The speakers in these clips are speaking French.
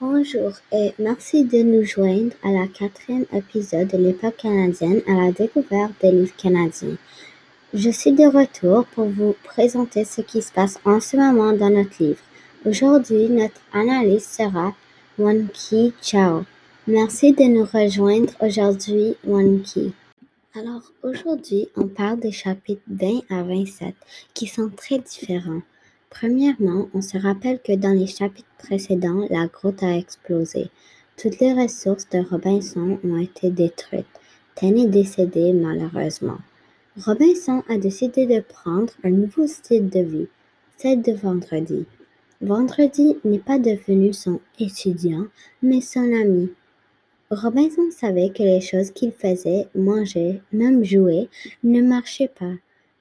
Bonjour et merci de nous joindre à la quatrième épisode de l'Époque canadienne à la découverte des livres canadiens. Je suis de retour pour vous présenter ce qui se passe en ce moment dans notre livre. Aujourd'hui, notre analyse sera Ki Chao. Merci de nous rejoindre aujourd'hui, Ki. Alors aujourd'hui, on parle des chapitres 20 à 27 qui sont très différents. Premièrement, on se rappelle que dans les chapitres précédents, la grotte a explosé. Toutes les ressources de Robinson ont été détruites. Ten est décédé malheureusement. Robinson a décidé de prendre un nouveau style de vie, celle de Vendredi. Vendredi n'est pas devenu son étudiant, mais son ami. Robinson savait que les choses qu'il faisait, manger, même jouer, ne marchaient pas.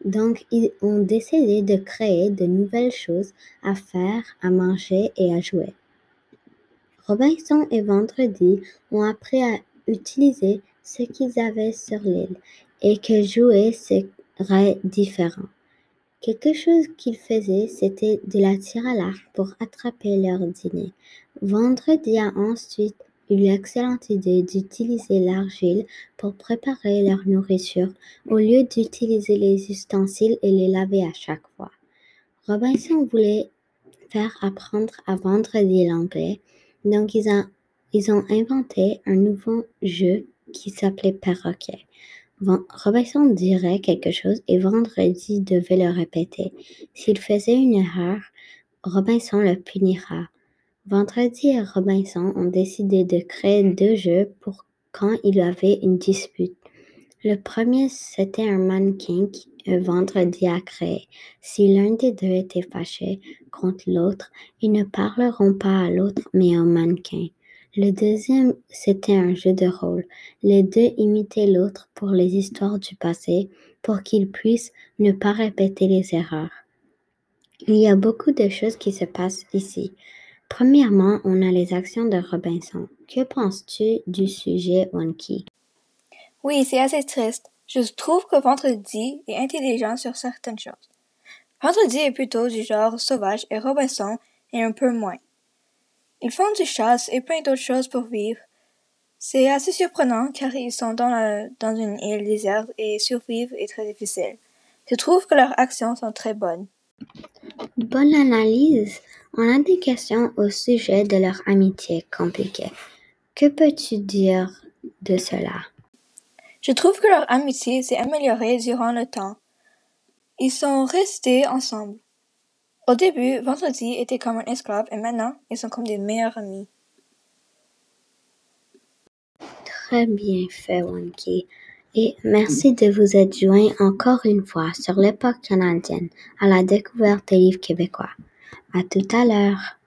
Donc, ils ont décidé de créer de nouvelles choses à faire, à manger et à jouer. Robinson et Vendredi ont appris à utiliser ce qu'ils avaient sur l'île et que jouer serait différent. Quelque chose qu'ils faisaient, c'était de la tir à l'arc pour attraper leur dîner. Vendredi a ensuite l'excellente idée d'utiliser l'argile pour préparer leur nourriture au lieu d'utiliser les ustensiles et les laver à chaque fois. Robinson voulait faire apprendre à vendredi l'anglais, donc ils, ont inventé un nouveau jeu qui s'appelait perroquet. Robinson dirait quelque chose et vendredi devait le répéter. S'il faisait une erreur, Robinson le punira. Vendredi et Robinson ont décidé de créer deux jeux pour quand il y avait une dispute. Le premier, c'était un mannequin que Vendredi a créé. Si l'un des deux était fâché contre l'autre, ils ne parleront pas à l'autre mais au mannequin. Le deuxième, c'était un jeu de rôle. Les deux imitaient l'autre pour les histoires du passé pour qu'ils puissent ne pas répéter les erreurs. Il y a beaucoup de choses qui se passent ici. Premièrement, on a les actions de Robinson. Que penses-tu du sujet Key? Oui, c'est assez triste. Je trouve que Vendredi est intelligent sur certaines choses. Vendredi est plutôt du genre sauvage et Robinson est un peu moins. Ils font du chasse et plein d'autres choses pour vivre. C'est assez surprenant car ils sont dans, dans une île déserte et survivre est très difficile. Je trouve que leurs actions sont très bonnes. Bonne analyse. On a des questions au sujet de leur amitié compliquée. Que peux-tu dire de cela? Je trouve que leur amitié s'est améliorée durant le temps. Ils sont restés ensemble. Au début, Vendredi était comme un esclave et maintenant, ils sont comme des meilleurs amis. Très bien fait, Wanky. Et merci de vous être joint encore une fois sur l'époque canadienne à la découverte des livres québécois. À tout à l'heure.